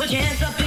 put your hands up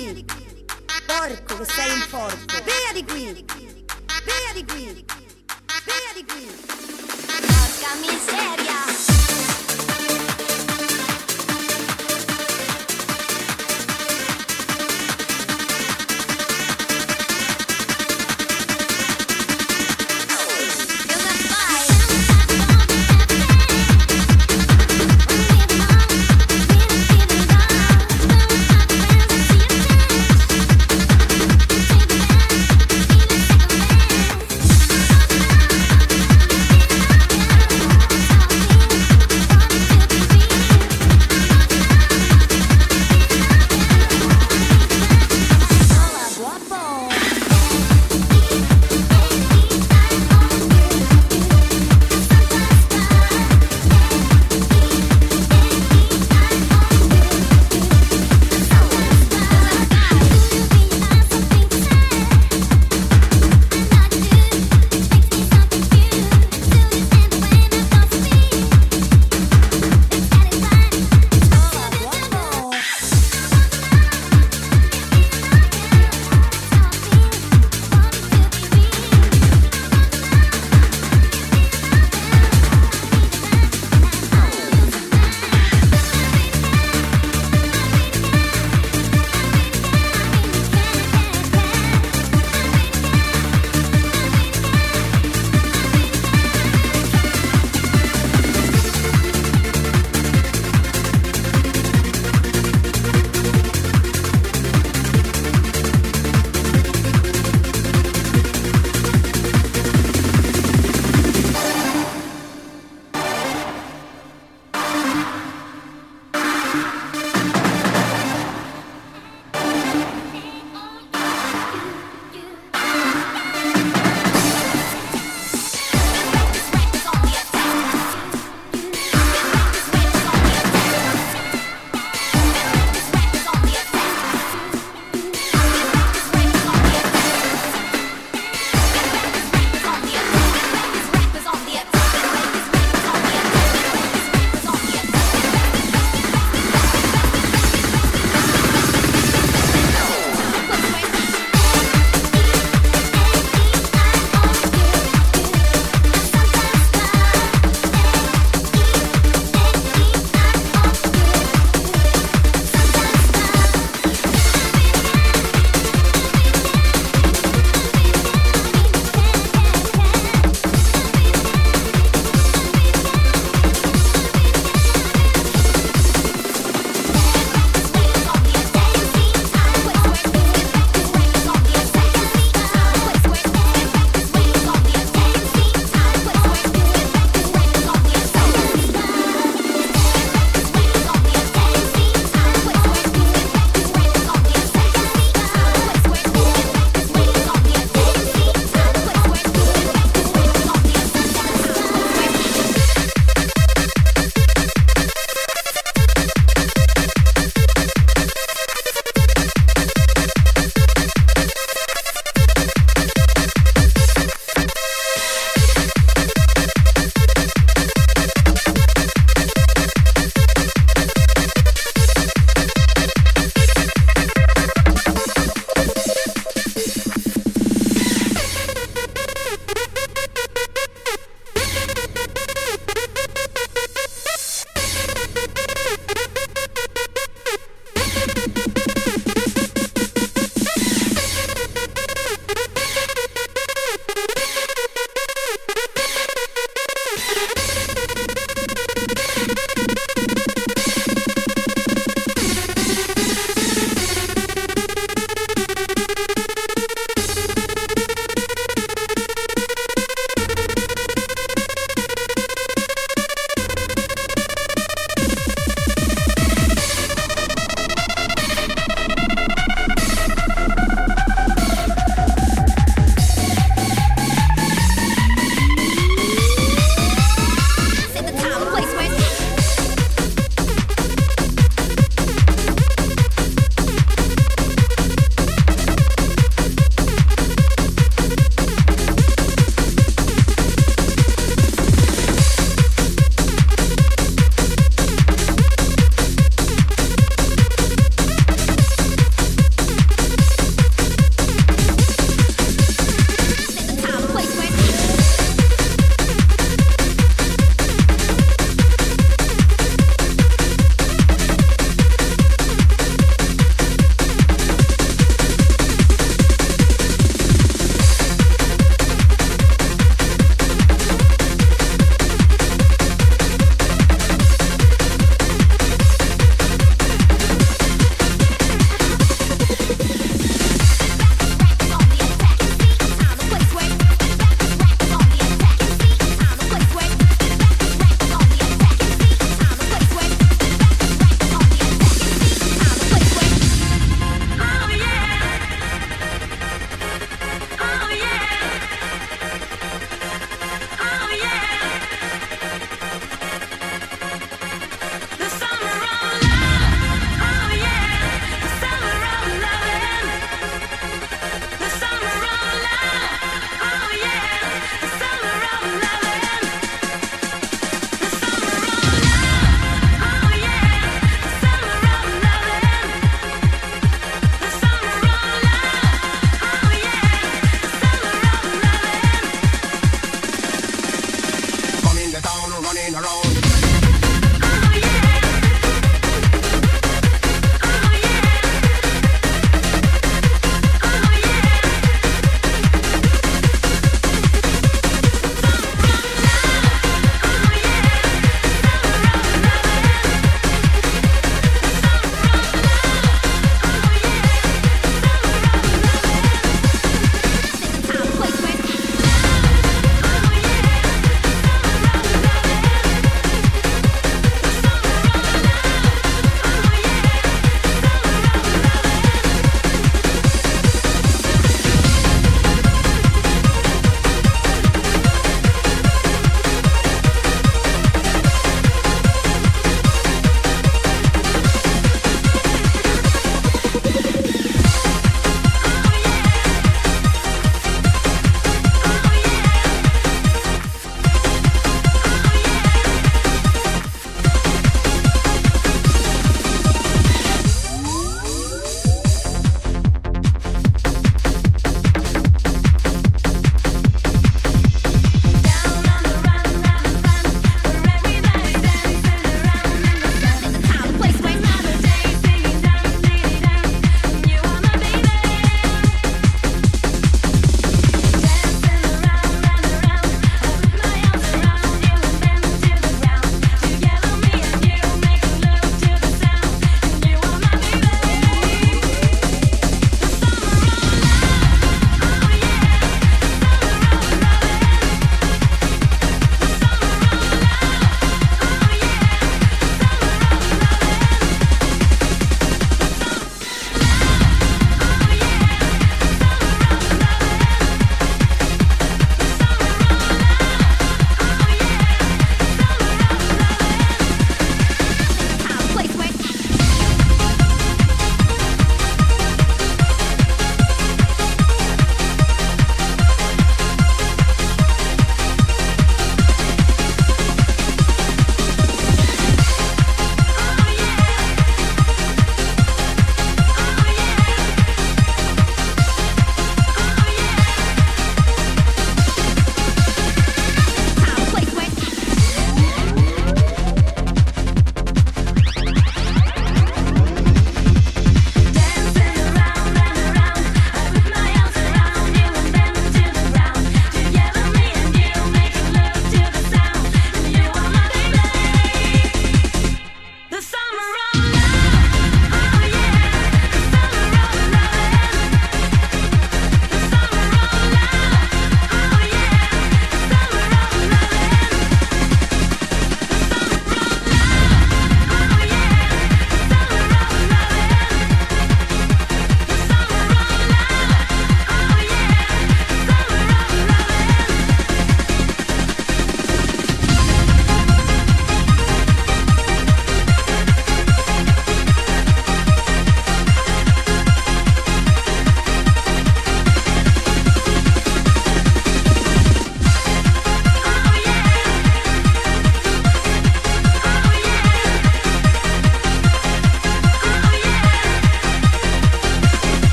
qui! Porco che sei un porco! Via di qui! Via di qui! Via di qui! Porca miseria